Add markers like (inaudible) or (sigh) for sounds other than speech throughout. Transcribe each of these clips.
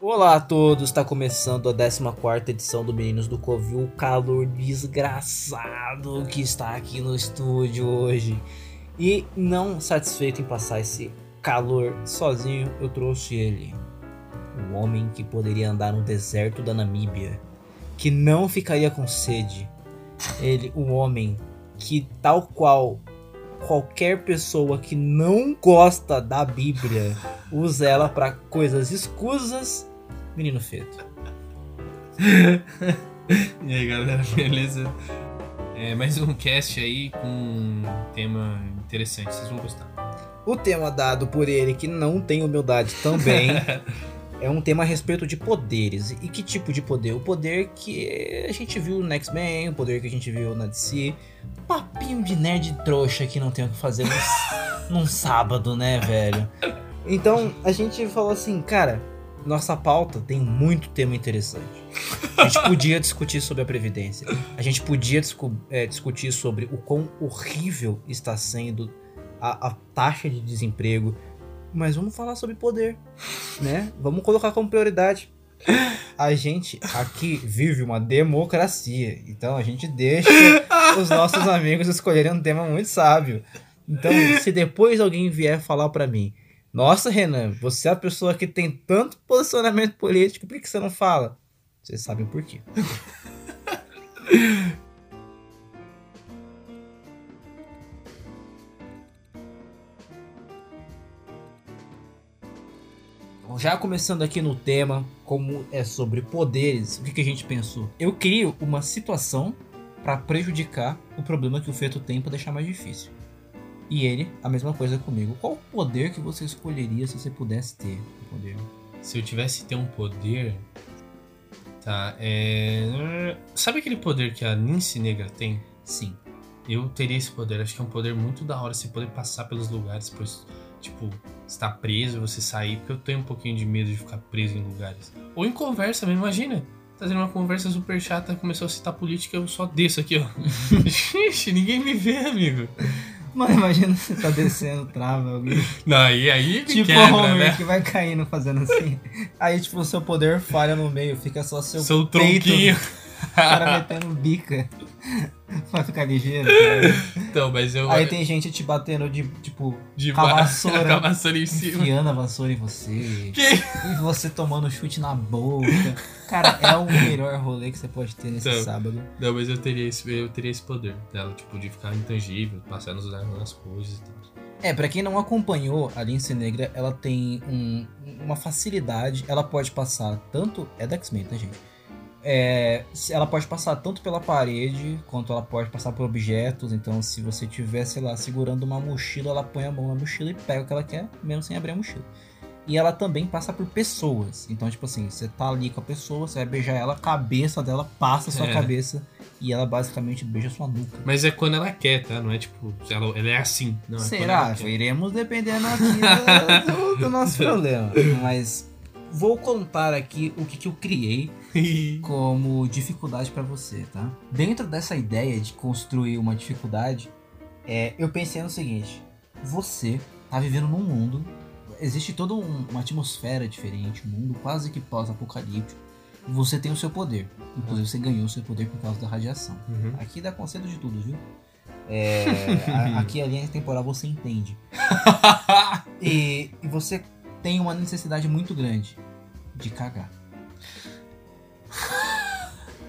Olá a todos, está começando a 14 edição do Meninos do Covil, o calor desgraçado que está aqui no estúdio hoje. E não satisfeito em passar esse calor sozinho, eu trouxe ele. Um homem que poderia andar no deserto da Namíbia, que não ficaria com sede. Ele, um homem que, tal qual qualquer pessoa que não gosta da Bíblia, usa ela para coisas escusas Menino Feto. (laughs) e aí galera, beleza? É, mais um cast aí com um tema interessante, vocês vão gostar. O tema dado por ele, que não tem humildade também, (laughs) é um tema a respeito de poderes. E que tipo de poder? O poder que a gente viu no X-Men, o poder que a gente viu na DC. Papinho de nerd trouxa que não tem o que fazer num, (laughs) num sábado, né, velho? Então a gente falou assim, cara, nossa pauta tem muito tema interessante. A gente podia (laughs) discutir sobre a Previdência. A gente podia é, discutir sobre o quão horrível está sendo a, a, taxa de desemprego. Mas vamos falar sobre poder, né? Vamos colocar como prioridade. A gente aqui vive uma democracia. Então a gente deixa os nossos amigos escolherem um tema muito sábio. Então, se depois alguém vier falar para mim nossa, Renan, você é a pessoa que tem tanto posicionamento político, por que você não fala? Vocês sabem por quê. (laughs) Já começando aqui no tema, como é sobre poderes, o que, que a gente pensou? Eu crio uma situação para prejudicar o problema que o feto tem para deixar mais difícil. E ele, a mesma coisa comigo. Qual o poder que você escolheria se você pudesse ter um poder? Se eu tivesse ter um poder. Tá, é. Sabe aquele poder que a Nince Negra tem? Sim. Eu teria esse poder. Acho que é um poder muito da hora você poder passar pelos lugares, pois, tipo, estar preso, você sair, porque eu tenho um pouquinho de medo de ficar preso em lugares. Ou em conversa mesmo, imagina. Tá tendo uma conversa super chata, começou a citar política, eu só desço aqui, ó. (laughs) Xixi, ninguém me vê, amigo. Mano, imagina você tá descendo, trava alguém. Não, e aí Tipo quebra, Homer né? que vai caindo fazendo assim. Aí, tipo, o seu poder falha no meio, fica só seu, Seu peito. tronquinho. (laughs) O cara metendo bica. (laughs) Vai ficar ligeiro. cara. Então, mas eu. Aí tem gente te batendo de, tipo, de com a vassoura. (laughs) com a vassoura em cima. enfiando a vassoura em você. Que? E você tomando chute na boca. Cara, é o melhor rolê que você pode ter nesse Então. sábado. Não, mas eu teria esse, eu teria esse poder dela, tipo, de ficar intangível, passar nos nas coisas e tal. É, pra quem não acompanhou, a Lince Negra, ela tem um- uma facilidade, ela pode passar tanto... É da X-Men, tá, gente? É, ela pode passar tanto pela parede, quanto ela pode passar por objetos. Então, se você tiver, sei lá, segurando uma mochila, ela põe a mão na mochila e pega o que ela quer, mesmo sem abrir a mochila. E ela também passa por pessoas. Então, tipo assim, você tá ali com a pessoa, você vai beijar ela, a cabeça dela passa a sua É. cabeça e ela basicamente beija sua nuca. Mas é quando ela quer, tá? Não é tipo, ela, ela é assim. Não, é Será? quer. Iremos dependendo aqui do, do- do nosso (laughs) problema. Mas vou contar aqui o que, que eu criei (laughs) como dificuldade pra você, tá? Dentro dessa ideia de construir uma dificuldade, é, eu pensei no seguinte: você tá vivendo num mundo, existe toda um- uma atmosfera diferente, um mundo quase que pós-apocalíptico. Você tem o seu poder, inclusive você ganhou o seu poder por causa da radiação. Uhum. Aqui dá conselho de tudo, viu? É, (laughs) a- aqui a linha temporal você entende. (laughs) E, e você tem uma necessidade muito grande de cagar.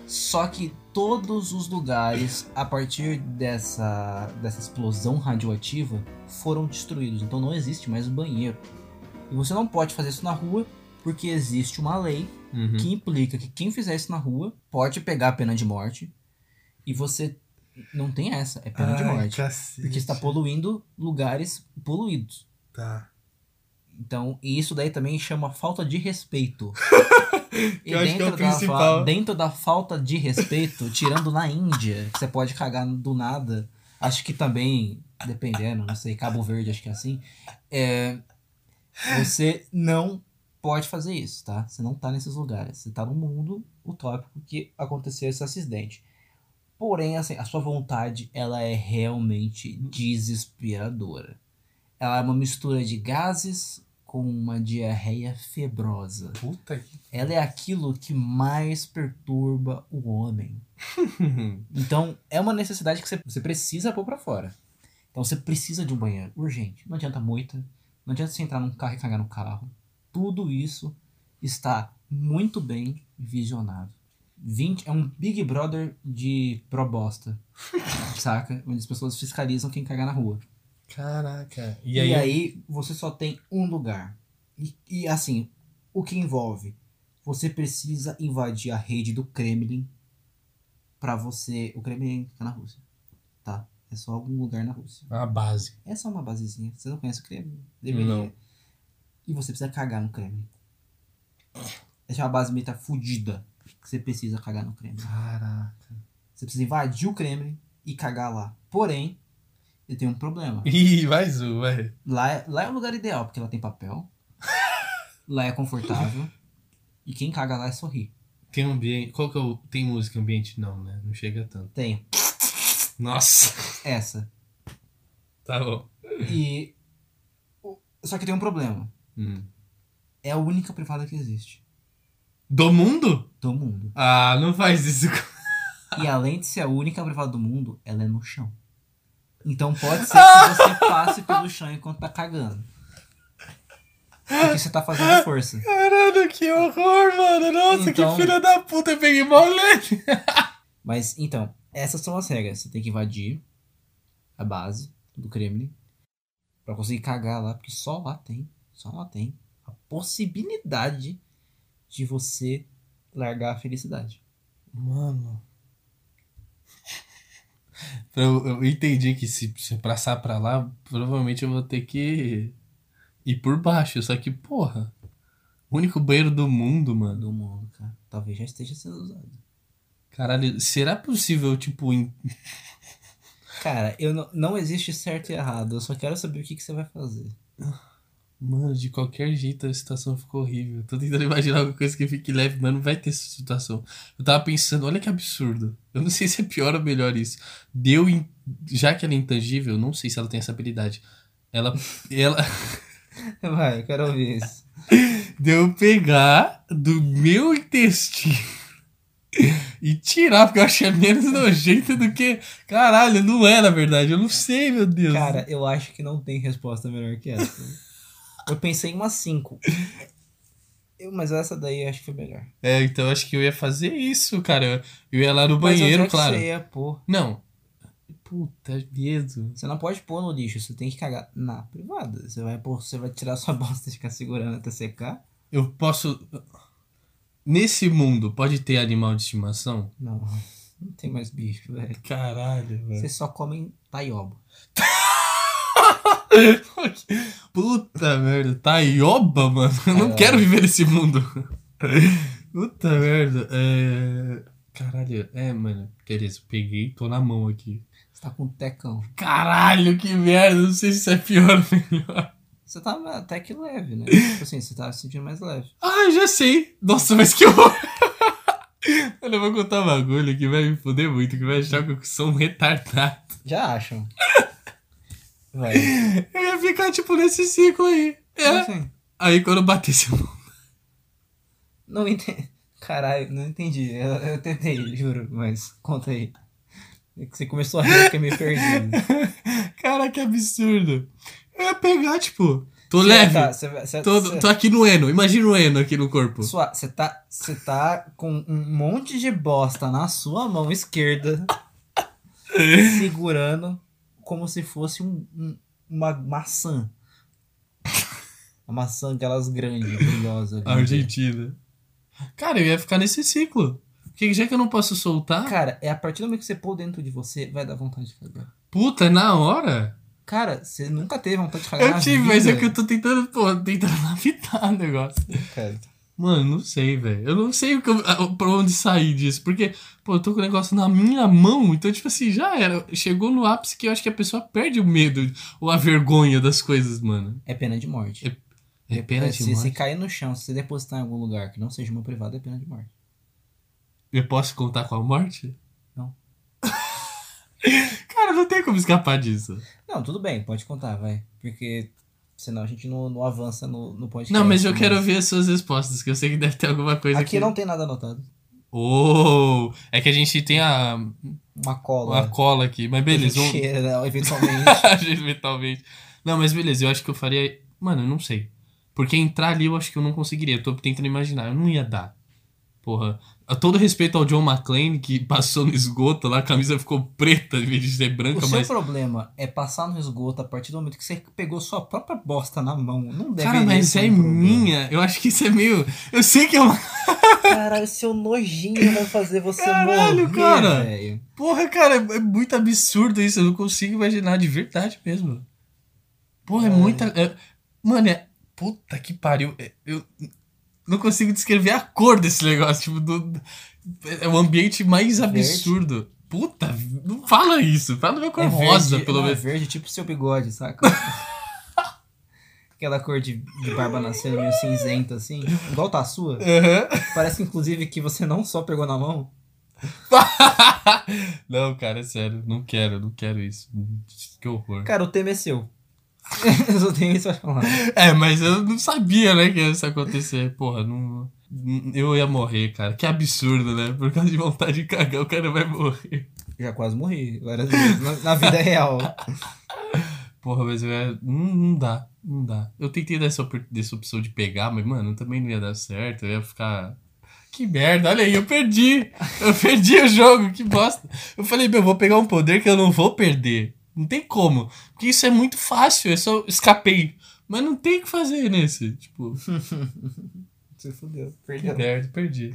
Só que todos os lugares, a partir dessa, dessa explosão radioativa, foram destruídos. Então não existe mais banheiro. E você não pode fazer isso na rua, porque existe uma lei Uhum. que implica que quem fizer isso na rua pode pegar a pena de morte. E você não tem essa, é pena de Ai, morte. cacete. Porque está poluindo lugares poluídos. Tá. Então, e isso daí também chama falta de respeito. (laughs) E acho que é da, principal. dentro da falta de respeito, tirando na Índia, que você pode cagar do nada, acho que também, dependendo, não sei, Cabo Verde, acho que é assim, é, você não pode fazer isso, tá? Você não tá nesses lugares. Você tá num mundo utópico que aconteceu esse acidente. Porém, assim, a sua vontade, ela é realmente desesperadora. Ela é uma mistura de gases com uma diarreia febrosa. Puta que. Ela é aquilo que mais perturba o homem. (laughs) Então, é uma necessidade que você, você precisa pôr pra fora. Então, você precisa de um banheiro, urgente. Não adianta moita, não adianta você entrar num carro e cagar no carro. Tudo isso está muito bem visionado. 20, é um Big Brother de probosta, (laughs) saca? Onde as pessoas fiscalizam quem cagar na rua. Caraca. E E aí, aí. você só tem um lugar. E, e, assim, o que envolve? Você precisa invadir a rede do Kremlin pra você. O Kremlin fica na Rússia. Tá? É só algum lugar na Rússia. A base. É só uma basezinha. Você não conhece o Kremlin? Deveria. Não. E você precisa cagar no Kremlin. Essa é uma base militar fudida. Que você precisa cagar no Kremlin. Caraca. Você precisa invadir o Kremlin e cagar lá. Porém, ele tem um problema. (laughs) Ih, mais um, vai. Lá é, lá é o lugar ideal, porque lá tem papel. (laughs) lá é confortável. E quem caga lá é sorrir. Tem ambiente. Qual que é o. Tem música ambiente? Não, né? Não chega tanto. Tem Nossa. essa. Tá bom. E. Só que tem um problema. Hum. É a única privada que existe. Do mundo? Do mundo. Ah, não faz isso. (laughs) E além de ser a única privada do mundo, ela é no chão. Então pode ser que você (laughs) passe pelo chão enquanto tá cagando. Porque você tá fazendo força. Caralho, que horror, mano. Nossa, Então- que filha da puta. Eu peguei mal leve. (laughs) Mas então, essas são as regras. Você tem que invadir a base do Kremlin pra conseguir cagar lá, porque só lá tem, só lá tem a possibilidade de você largar a felicidade. Mano. Eu, eu entendi que se, se passar pra lá, provavelmente eu vou ter que ir por baixo. Só que, porra. O único banheiro do mundo, mano. Do mundo, cara. Talvez já esteja sendo usado. Caralho, será possível, tipo, em- Cara, eu não, não existe certo e errado. Eu só quero saber o que, que você vai fazer. (laughs) Mano, de qualquer jeito a situação ficou horrível. Tô tentando imaginar alguma coisa que fique leve, mas não vai ter essa situação. Eu tava pensando, olha que absurdo. Eu não (laughs) sei se é pior ou melhor isso. Deu, in- já que ela é intangível, não sei se ela tem essa habilidade. Ela, (laughs) ela (laughs) Vai, eu quero ouvir isso. deu eu pegar do meu intestino e tirar, porque eu achei menos nojento do que. Caralho, não é na verdade. Eu não sei, meu Deus. Cara, eu acho que não tem resposta melhor que essa. Eu pensei em umas cinco. Eu, mas essa daí eu acho que foi melhor. É, então eu acho que eu ia fazer isso, cara. Eu ia lá no Mas banheiro, que claro. Você ia pôr? Não. Puta, medo. Você não pode pôr no lixo, você tem que cagar na privada. Você vai pôr, você vai tirar sua (laughs) bosta e ficar segurando até secar? Eu posso. Nesse mundo, pode ter animal de estimação? Não. (laughs) Não tem mais bicho, velho. Caralho, velho. Vocês só comem taioba. (laughs) (laughs) Puta merda, Taioba, mano. Eu não É. quero viver nesse mundo. Puta merda. É. Caralho, é, mano. Beleza, peguei, tô na mão aqui. Você tá com um tecão. Caralho, que merda. Não sei se isso é pior ou melhor. Você tá até que leve, né? Tipo assim, você tá se sentindo mais leve. Ah, já sei. Nossa, mas que horror. Mano, (laughs) eu vou contar um bagulho que vai me foder muito, que vai achar que eu sou um retardado. Já acham. Vai. (laughs) Eu ia ficar, tipo, nesse ciclo aí. É. Assim, Aí quando eu batesse o não entendi. Caralho, não entendi. Eu, eu tentei, juro, mas conta aí. É que Você começou a rir, eu fiquei meio perdido. (laughs) Cara, que absurdo. Eu ia pegar, tipo, tô Você leve. Tá, vai- você, tô, você, tô aqui no Eno. Imagina o Eno aqui no corpo. você tá, você tá com um monte de bosta na sua mão esquerda, (laughs) segurando como se fosse um, um- uma maçã. (laughs) Uma maçã aquelas grandes, brilhosas. (laughs) Argentina. Cara, eu ia ficar nesse ciclo. Porque já que eu não posso soltar, Cara, é a partir do momento que você pôr dentro de você, vai dar vontade de cagar. puta, é na hora. Cara, você nunca teve vontade de cagar Eu tive, vida. mas é que eu tô tentando, pô, tentando (laughs) lapidar o negócio. Cara, Mano, não sei, velho. Eu não sei o que eu- pra onde sair disso. Porque, pô, eu tô com o negócio na minha mão. Então, tipo assim, já era. Chegou no ápice que eu acho que a pessoa perde o medo ou a vergonha das coisas, mano. é pena de morte. É pena de se, se morte. cair no chão, se você depositar em algum lugar que não seja uma privada, é pena de morte. Eu posso contar com a morte? Não. (laughs) Cara, não tem como escapar disso. Não, tudo bem, pode contar, vai. Porque Senão a gente não, não avança no, no podcast. Não, mas eu quero ver as suas respostas, que eu sei que deve ter alguma coisa Aqui não tem nada anotado. Oh! É que a gente tem a. Uma cola. Uma cola aqui, mas beleza. Vamos... Cheira, não, (laughs) eventualmente. (laughs) eventualmente. Não, mas beleza, eu acho que eu faria. Mano, eu não sei. Porque entrar ali eu acho que eu não conseguiria. Eu tô tentando imaginar. Eu não ia dar. Porra. A todo respeito ao John McClane, que (laughs) passou no esgoto lá, a camisa ficou preta em vez de ser branca, o mas. seu problema é passar no esgoto a partir do momento que você pegou sua própria bosta na mão. Não deve Cara, mas é um minha. Eu acho que isso é meio. Eu sei que é uma. Caralho, seu nojinho vai fazer você Caralho, morrer, cara. velho. Porra, cara, é muito absurdo isso. Eu não consigo imaginar de verdade mesmo. Porra, é, É. muita. é- Mano, é. Puta que pariu. É- Eu não consigo descrever a cor desse negócio. Tipo, do... é o ambiente mais Verde. absurdo. Puta, não fala isso. Fala meu cor É rosa, verde, pelo é menos. verde tipo seu bigode, saca? (laughs) Aquela cor de, de barba nascendo meio cinzenta, assim. Igual tá a sua. Aham. Parece, inclusive, que você não só pegou na mão. (laughs) não, cara, é sério. Não quero, não quero isso. Que horror. Cara, o tema é seu. (laughs) Eu só tenho isso pra falar. É, mas eu não sabia, né, que isso ia acontecer. Porra, não. Eu ia morrer, cara. Que absurdo, né? Por causa de vontade de cagar, o cara vai morrer. Já quase morri várias vezes. Na, na vida real. (laughs) Porra, mas eu ia... não, não dá, não dá. Eu tentei dessa, op- dessa opção de pegar, mas, mano, também não ia dar certo. Eu ia ficar. Que merda, olha aí, eu perdi. Eu perdi o jogo, que bosta. Eu falei, meu, eu vou pegar um poder que eu não vou perder. Não tem como. Porque isso é muito fácil, eu só escapei. Mas não tem o que fazer nesse. Tipo, (laughs) Você fudeu. Perdeu. merda, perdi.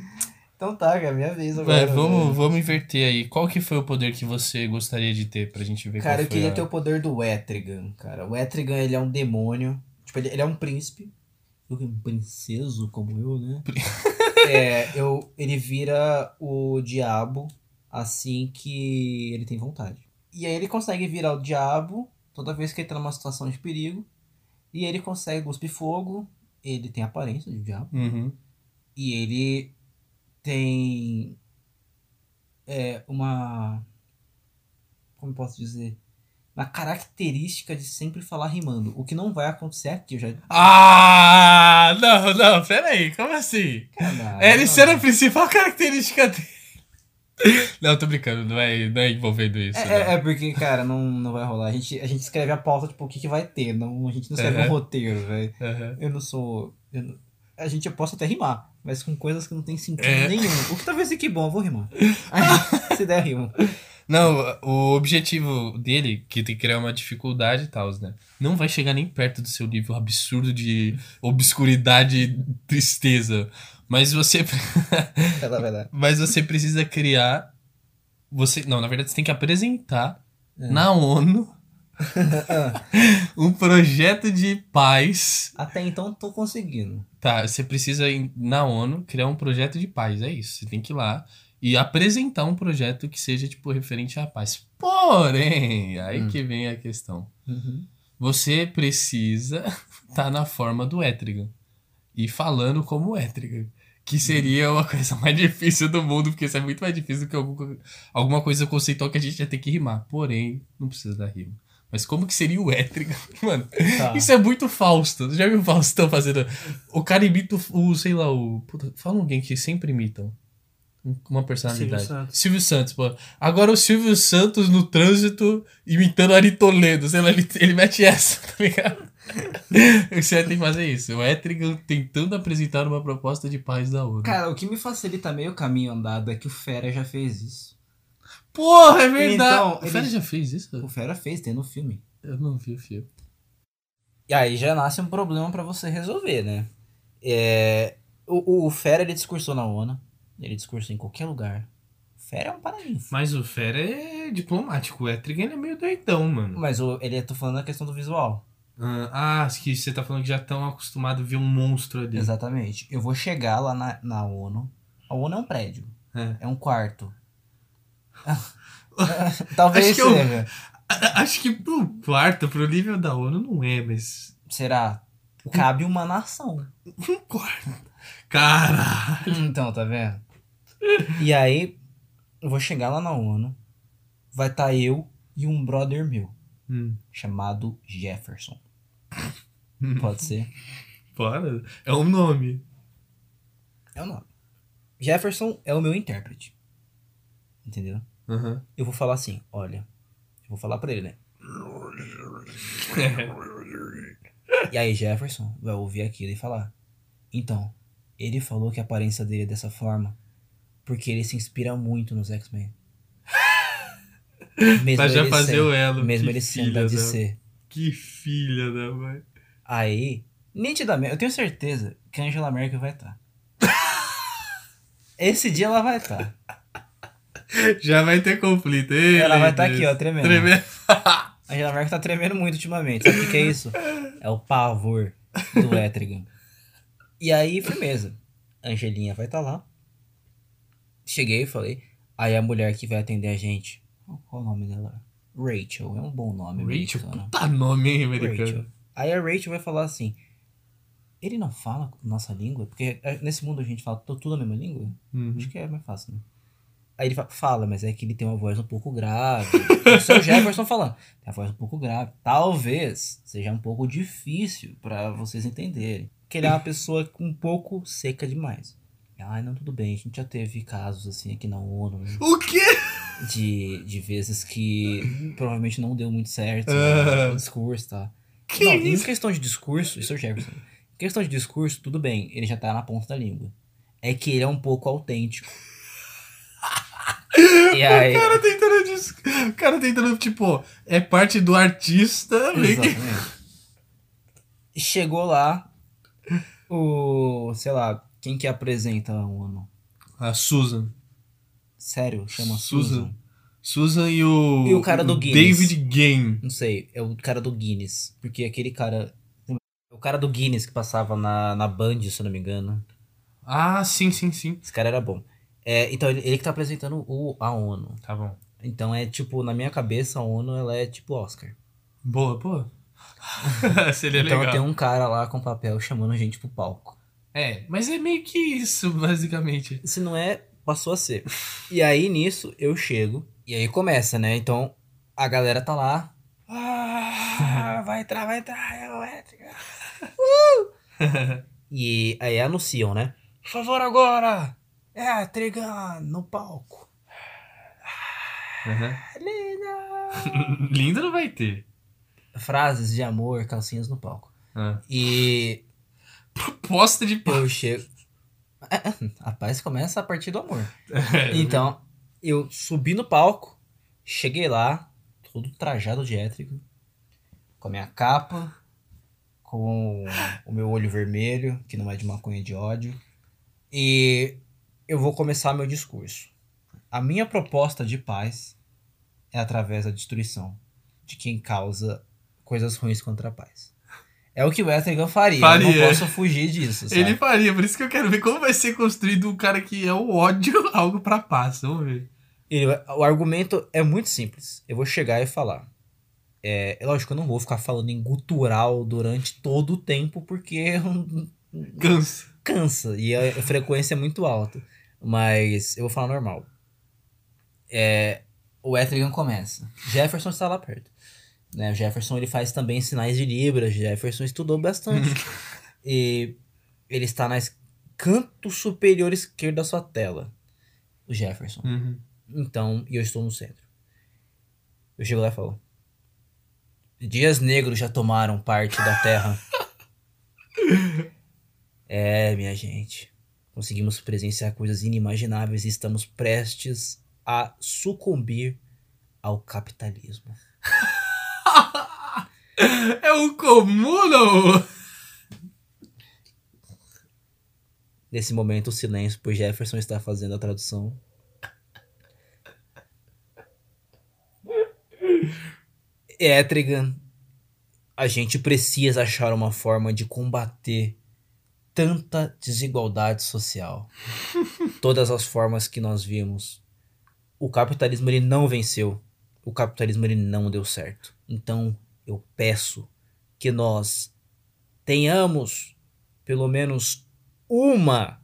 Então tá, cara, minha vez agora. Vai, vamos, vamos inverter aí. Qual que foi o poder que você gostaria de ter pra gente ver Cara, eu queria a... ter o poder do Etrigan, cara. O Etrigan, ele é um demônio. Tipo, ele, ele é um príncipe. Um princeso como eu, né? (laughs) É, eu, ele vira o diabo assim que ele tem vontade. E aí ele consegue virar o diabo toda vez que ele tá numa situação de perigo. E ele consegue cuspir fogo. Ele tem a aparência de diabo. Uhum. E ele tem é, uma. Como eu posso dizer? Uma característica de sempre falar rimando. O que não vai acontecer aqui. Eu já. Ah, não, não, pera aí, como assim? Caralho, É, ele não. ser a principal característica dele. Não, tô brincando, não é, não é envolvendo isso. É, é, é porque, cara, não, não vai rolar. A gente, a gente escreve a pauta, tipo, o que, que vai ter. Não, a gente não escreve Uhum. um roteiro, velho. Aham. Eu não sou. eu não- a gente posso até rimar, mas com coisas que não tem sentido É. nenhum. O que talvez fique bom, eu vou rimar. (laughs) Aí, se der, rimo. Não, o objetivo dele, que tem que criar uma dificuldade e tal, né? Não vai chegar nem perto do seu nível absurdo de obscuridade e tristeza. Mas você. (laughs) Mas você precisa criar. Você. Não, na verdade, você tem que apresentar É. na ONU (laughs) um projeto de paz. Até então tô conseguindo. Tá, você precisa ir na ONU criar um projeto de paz. É isso. Você tem que ir lá e apresentar um projeto que seja, tipo, referente à paz. Porém, aí Hum. que vem a questão. Você precisa estar (laughs) na forma do Etrigan. E falando como Etrigan. Que seria uma (laughs) coisa mais difícil do mundo, porque isso é muito mais difícil do que alguma, alguma coisa conceitual que a gente ia ter que rimar. Porém, não precisa da rima. Mas como que seria o Etrigan? (laughs) Mano, Tá. isso é muito Fausto. Já viu o Faustão fazendo. O cara imita o, sei lá, o. Puta, fala alguém que sempre imitam. Um- Uma personalidade. Silvio Santos. Silvio Santos, pô. Agora o Silvio Santos no trânsito imitando Ari Toledo. Sei lá, ele, ele mete essa, (laughs) tá ligado? (laughs) Você tem que fazer isso. O Etrigan tentando apresentar uma proposta de paz da ONU. Cara, o que me facilita meio caminho andado é que o Fera já fez isso. Porra, é verdade. Então, o Fera ele- já fez isso? O Fera fez, tem no filme. Eu não vi o filme. E aí já nasce um problema pra você resolver, né? É, o, o Fera, ele discursou na ONU. Ele discursou em qualquer lugar. O Fera é um paraninfo. Mas o Fera é diplomático. O Etrigan é meio doidão, mano. Mas o, ele, tô falando da questão do visual. Ah, acho que você tá falando que já estão acostumados a ver um monstro ali. Exatamente. Eu vou chegar lá na, na ONU. A ONU é um prédio. É. É um quarto. (laughs) (laughs) Talvez Acho eu- seja. A- (laughs) Acho que pro quarto, pro nível da ONU, não é, mas. Será? Cabe uma nação. Um quarto. Caralho. Então, tá vendo? E aí, eu vou chegar lá na ONU. Vai estar eu e um brother meu, Hum. chamado Jefferson. Pode ser. Bora. É um nome. É o nome. Jefferson é o meu intérprete. Entendeu? Uhum. Eu vou falar assim, olha. Eu vou falar pra ele, né? E aí Jefferson vai ouvir aquilo e falar. Então, ele falou que a aparência dele é dessa forma porque ele se inspira muito nos X-Men. (laughs) Mesmo pra já ele fazer o elo. Mesmo ele sendo da DC. Que filha da mãe. Aí, nitidamente, eu tenho certeza que a Angela Merkel vai estar. (laughs) Esse dia ela vai estar. Já vai ter conflito. Ei, Ela vai estar Deus. aqui, ó, tremendo. Tremendo. A Angela Merkel tá tremendo muito ultimamente. Sabe o que, que é isso? É o pavor do Etrigan. E aí, firmeza. Angelinha vai estar lá. Cheguei e falei. Aí a mulher que vai atender a gente. Qual o nome dela? Rachel. É um bom nome. Rachel, americano. puta nome, hein, americano. Rachel. Aí a Rachel vai falar assim. Ele não fala nossa língua? Porque é, nesse mundo a gente fala tudo a mesma língua? Uhum. Acho que é mais fácil, né? Aí ele fa- fala, mas é que ele tem uma voz um pouco grave. (laughs) O Jefferson falando. Tem a voz um pouco grave. Talvez seja um pouco difícil pra vocês entenderem. Que ele é uma (laughs) pessoa um pouco seca demais. Ai, não, tudo bem. A gente já teve casos assim aqui na ONU. O quê? De, de vezes que provavelmente não deu muito certo Ah. né, o discurso, tá? Que não, isso? em questão de discurso, isso é o Jefferson. Em questão de discurso, tudo bem, ele já tá na ponta da língua. É que ele é um pouco autêntico. (laughs) e aí. O cara tentando. dis- O cara tentando, tipo, é parte do artista. que- Exatamente. Chegou lá, o. sei lá, quem que apresenta a ONU? A Susan. Sério, chama Susan. Susan. Susan e o. E o cara do Guinness. David Game. Não sei, é o cara do Guinness. Porque aquele cara. O cara do Guinness que passava na, na Band, se eu não me engano. Ah, sim, sim, sim. Esse cara era bom. É, então, ele, ele que tá apresentando o, a ONU. Tá bom. Então é tipo, na minha cabeça, a ONU ela é tipo Oscar. Boa, boa. (laughs) Seria então legal. tem um cara lá com papel chamando a gente pro palco. É, mas é meio que isso, (laughs) basicamente. Se não é, passou a ser. E aí nisso eu chego. E aí começa, né? Então a galera tá lá. Ah, vai entrar, vai entrar, é o Etrigan. Uh! (laughs) E aí anunciam, né? Por favor, agora! É Etrigan no palco. Uhum. Linda! (laughs) Lindo não vai ter. Frases de amor, calcinhas no palco. Ah. E Proposta de eu chego. (laughs) A paz começa a partir do amor. (laughs) Então, eu subi no palco, cheguei lá, todo trajado de étrico, com a minha capa, com o meu olho vermelho, que não é de maconha de ódio, e eu vou começar meu discurso. A minha proposta de paz é através da destruição de quem causa coisas ruins contra a paz. É o que o Etrigan faria, eu Faria. não posso fugir disso, sabe? Ele faria, por isso que eu quero ver como vai ser construído um cara que é o ódio, (laughs) algo pra paz. Vamos ver. Ele o argumento é muito simples. Eu vou chegar e falar. É, é lógico, eu não vou ficar falando em gutural durante todo o tempo, porque (laughs) Cansa. cansa e a frequência é muito alta. Mas eu vou falar normal. É, o Etrigan começa. Jefferson está lá perto. Né? O Jefferson ele faz também sinais de Libras. Jefferson estudou bastante. (laughs) e ele está no canto superior esquerdo da sua tela. O Jefferson. Uhum. Então, e eu estou no centro. Eu chego lá e falo: Dias negros já tomaram parte da terra. (laughs) é, minha gente. Conseguimos presenciar coisas inimagináveis e estamos prestes a sucumbir ao capitalismo. (laughs) É o comuno! Nesse momento, o silêncio, pois Jefferson está fazendo a tradução. Etrigan, a gente precisa achar uma forma de combater tanta desigualdade social. Todas as formas que nós vimos. O capitalismo ele não venceu. O capitalismo ele não deu certo. Então, eu peço que nós tenhamos pelo menos uma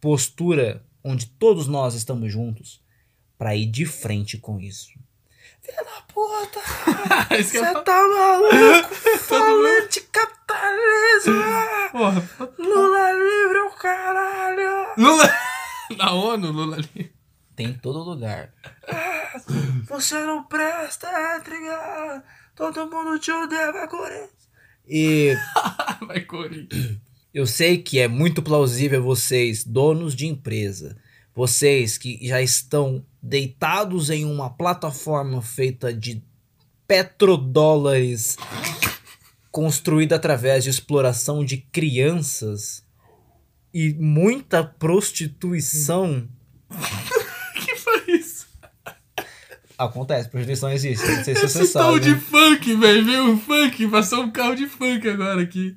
postura onde todos nós estamos juntos para ir de frente com isso. Filha da puta! (laughs) Eu Você falo. tá maluco? (laughs) Falando de capitalismo! Porra, Lula livre é o caralho! Lula. (laughs) Na ONU, Lula ali. Tem em todo lugar. Você não presta, Etriga! Todo mundo te odeia, vai Corinthians! E (laughs) Vai, Corinthians. eu sei que é muito plausível vocês, donos de empresa, vocês que já estão deitados em uma plataforma feita de petrodólares construída através de exploração de crianças e muita prostituição. Acontece, prostituição existe. Não sei se você tom sabe. de funk, velho. Veio um funk. Passou um carro de funk agora aqui.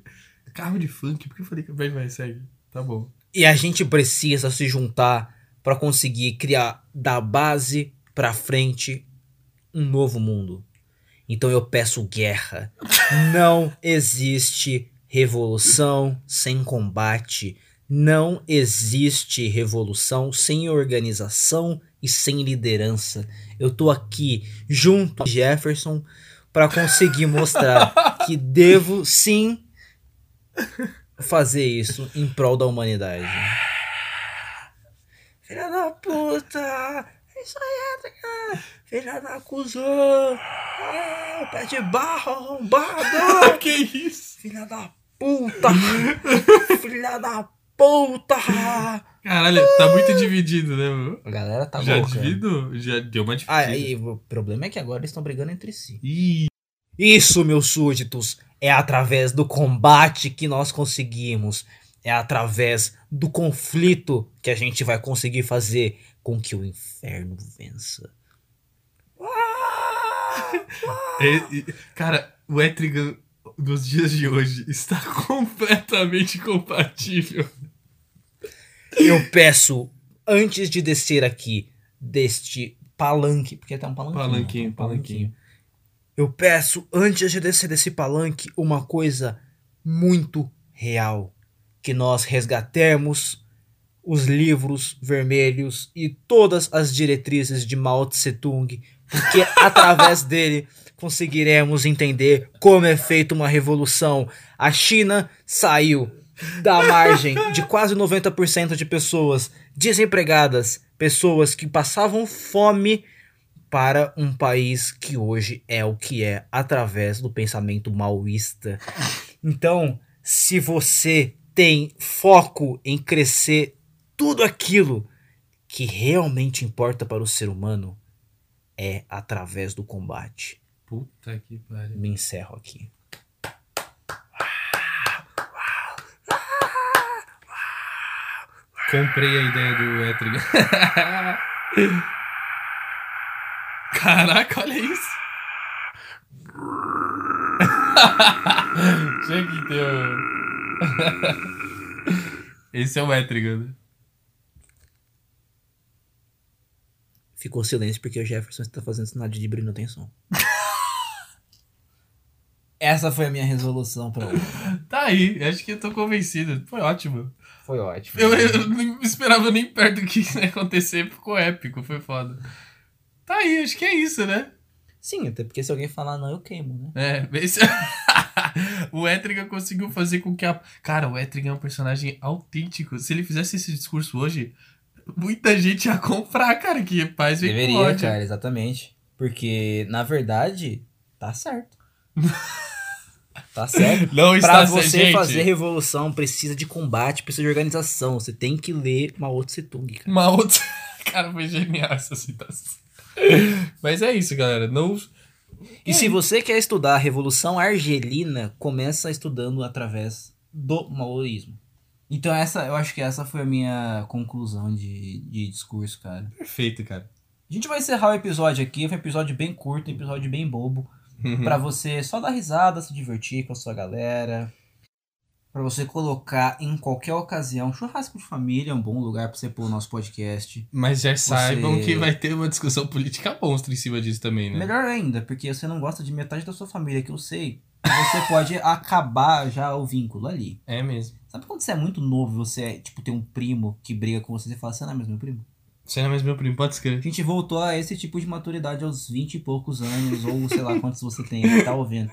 Carro de funk? Por que eu falei que. Vai, vai, segue. Tá bom. E a gente precisa se juntar para conseguir criar da base para frente um novo mundo. Então eu peço guerra. (laughs) Não existe revolução sem combate. Não existe revolução sem organização e sem liderança. Eu tô aqui junto a Jefferson para conseguir mostrar (laughs) que devo sim fazer isso em prol da humanidade. Filha da puta! É Isso aí, cara! Filha da cuzão! O pé de barro arrombado! (laughs) que isso? Filha da puta! (laughs) Filha da puta! Caralho, tá muito dividido, né, mano? A galera tá já louca. dividido? Já deu uma dividida. Ah, e o problema é que agora eles estão brigando entre si. Ih, Isso, meus súditos, é através do combate que nós conseguimos. É através do conflito que a gente vai conseguir fazer com que o inferno vença. (laughs) é- é- cara, o Etrigan dos dias de hoje está (laughs) completamente compatível. Eu peço, antes de descer aqui deste palanque, porque tem um palanquinho. Palanquinho, tem um palanquinho. Eu peço, antes de descer desse palanque, uma coisa muito real. Que nós resgatemos os livros vermelhos e todas as diretrizes de Mao Tse Tung, porque (laughs) através dele conseguiremos entender como é feita uma revolução. A China saiu da margem de quase 90% de pessoas desempregadas, pessoas que passavam fome para um país que hoje é o que é através do pensamento maoísta. Então, se você tem foco em crescer tudo aquilo que realmente importa para o ser humano, é através do combate. Puta que pariu. Me encerro aqui. Comprei a ideia do Etrigan. (laughs) Caraca, olha isso. (laughs) Tinha que o... (laughs) Esse é o Etrigan, né? Ficou silêncio porque o Jefferson está fazendo sinal de brilho não tem som. Essa foi a minha resolução para hoje. (laughs) Tá aí, acho que eu tô convencido. Foi ótimo. Foi ótimo. Eu, eu não esperava nem perto do que isso ia acontecer, ficou épico, foi foda. Tá aí, acho que é isso, né? Sim, até porque se alguém falar não, eu queimo, né? É, esse... (laughs) o Etrigan conseguiu fazer com que a. Cara, o Etrigan é um personagem autêntico. Se ele fizesse esse discurso hoje, muita gente ia comprar, cara, que paz vem com Deveria, ódio. cara, exatamente. Porque, na verdade, tá certo. (laughs) tá certo. (laughs) Não Pra está você certo, gente. fazer revolução, precisa de combate, precisa de organização. Você tem que ler Mao Tse Tung, cara. Uma outra. Cara, foi genial essa citação. Mas é isso, galera. Não. E se você quer estudar a Revolução Argelina, começa estudando através do maoísmo. Então essa, eu acho que essa foi a minha conclusão de, de discurso, cara. Perfeito, cara. A gente vai encerrar o episódio aqui, foi um episódio bem curto, um episódio bem bobo, Uhum. Pra você só dar risada, se divertir com a sua galera, Pra você colocar em qualquer ocasião. Churrasco de família é um bom lugar pra você pôr o nosso podcast. Mas já saibam Você- que vai ter uma discussão política monstra em cima disso também, né? Melhor ainda, porque você não gosta de metade da sua família, que eu sei. Você (laughs) pode acabar já o vínculo ali. É mesmo. Sabe quando você é muito novo e você, tipo, tem um primo que briga com você e fala assim, não é mais meu primo? Você não é mais meu primo, pode A escrever. gente voltou a esse tipo de maturidade aos 20 e poucos anos, ou sei lá quantos você tem que tá ouvindo.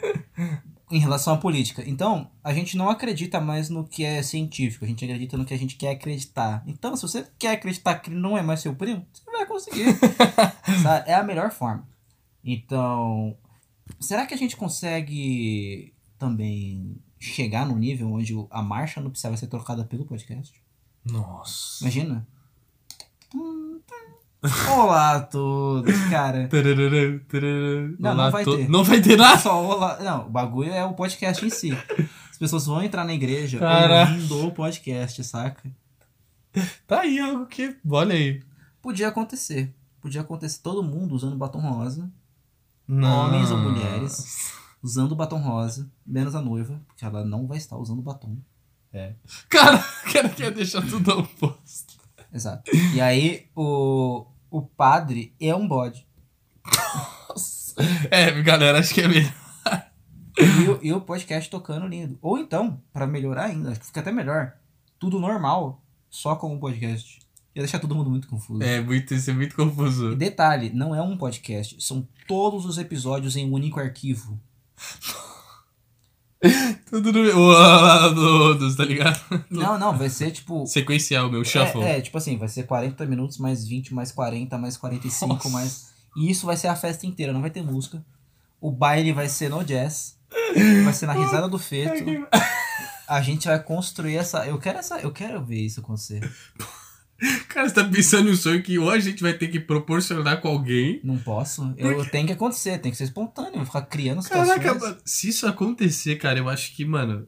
Em relação à política. Então, a gente não acredita mais no que é científico, a gente acredita no que a gente quer acreditar. Então, se você quer acreditar que não é mais seu primo, você vai conseguir. (laughs) É a melhor forma. Então, será que a gente consegue também chegar no nível onde a marcha não precisava ser trocada pelo podcast? Nossa. Imagina. Olá a todos, cara. Tararara, tararara. Não, Olá, não vai to- ter. Não vai ter nada. Só olá. Não, o bagulho é o podcast em si. As pessoas vão entrar na igreja Caraca. ouvindo o podcast, saca? Tá aí algo que. Olha aí. Podia acontecer. Podia acontecer todo mundo usando batom rosa, Nossa. Homens ou mulheres. usando batom rosa, menos a noiva, porque ela não vai estar usando batom. Cara, (laughs) o cara quer deixar tudo ao oposto. Exato. E aí o, o padre é um bode. Nossa. É, galera, acho que é melhor. E, o- e o podcast tocando lindo. Ou então, pra melhorar ainda, acho que fica até melhor, tudo normal, só com o podcast. Ia deixar todo mundo muito confuso. É, muito, isso é muito E confuso. detalhe, não é um podcast, são todos os episódios em um único arquivo. (laughs) (laughs) Tudo no. Uau, todos, tá ligado? Não, não, vai ser tipo. Sequencial, meu shuffle. É, é, tipo assim, vai ser 40 minutos, mais 20, mais 40, mais 45, Nossa. mais. E isso vai ser a festa inteira, não vai ter música. O baile vai ser no jazz. Vai ser na risada do feto. A gente vai construir essa. Eu quero essa. Eu quero ver isso acontecer. (laughs) (laughs) Cara, você tá pensando em um sonho que ou a gente vai ter que proporcionar com alguém. Não posso. Eu tenho que acontecer, tem que ser espontâneo. Ficar criando situações. Caraca, se isso acontecer, cara, eu acho que, mano,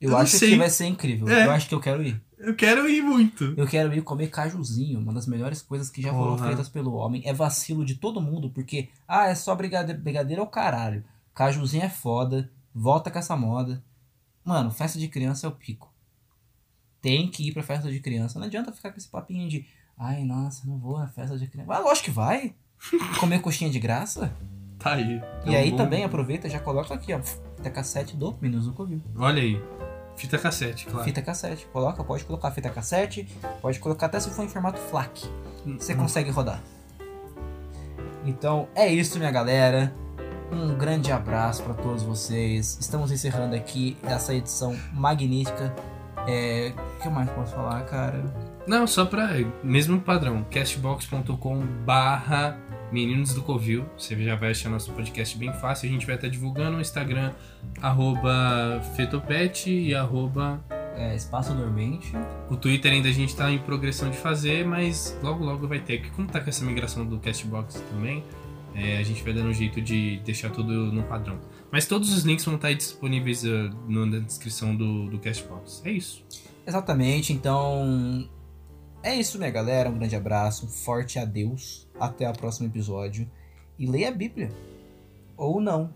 eu eu acho sei. que vai ser incrível. É. Eu acho que eu quero ir. eu quero ir muito. Eu quero ir comer cajuzinho, uma das melhores coisas que já foram feitas pelo homem. É vacilo de todo mundo, porque, ah, é só brigadeiro, brigadeiro é o caralho. Cajuzinho é foda, volta com essa moda. Mano, festa de criança é o pico. Tem que ir pra festa de criança. Não adianta ficar com esse papinho de, ai, nossa, não vou na festa de criança. Ah, lógico que vai. (laughs) Comer coxinha de graça. Tá aí. e É um aí bom- também aproveita e já coloca aqui, ó, fita cassete do Meninos do Covil. Olha aí. Fita cassete, claro. Fita cassete. Coloca, pode colocar fita cassete, pode colocar até se for em formato FLAC. Você Hum, consegue rodar. Então é isso, minha galera. Um grande abraço para todos vocês. Estamos encerrando aqui essa edição magnífica. É, o que mais posso falar, cara? Não, só pra. Mesmo padrão. castbox.com barra Meninos do Covil. Você já vai achar nosso podcast bem fácil. A gente vai estar divulgando no Instagram, arroba Fetopet e arroba. É, Espaço Dormente. O Twitter ainda a gente tá em progressão de fazer, mas logo logo vai ter. Porque como tá com essa migração do Castbox também, é, a gente vai dando um jeito de deixar tudo no padrão. Mas todos os links vão estar disponíveis uh, na descrição do, do Castbox. É isso. Exatamente, então. É isso, minha galera. Um grande abraço, um forte adeus. Até o próximo episódio. E leia a Bíblia. Ou não.